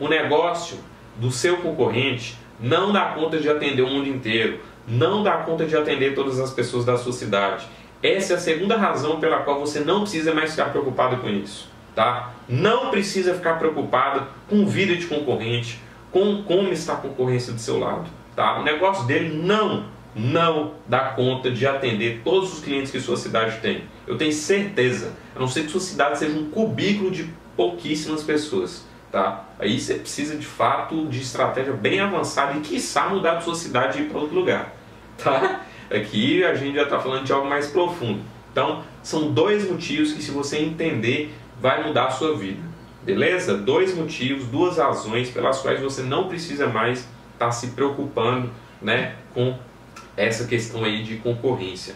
O negócio do seu concorrente não dá conta de atender o mundo inteiro, não dá conta de atender todas as pessoas da sua cidade. Essa é a segunda razão pela qual você não precisa mais ficar preocupado com isso, tá? Não precisa ficar preocupado com vida de concorrente, com como está a concorrência do seu lado, tá? O negócio dele não, não dá conta de atender todos os clientes que sua cidade tem. Eu tenho certeza, a não ser que sua cidade seja um cubículo de pouquíssimas pessoas Tá? Aí você precisa de fato de estratégia bem avançada e quiçá mudar de sua cidade e ir para outro lugar. Tá? Aqui a gente já está falando de algo mais profundo. Então, são dois motivos que, se você entender, vai mudar a sua vida. Beleza? Dois motivos, duas razões pelas quais você não precisa mais estar tá se preocupando né, com essa questão aí de concorrência.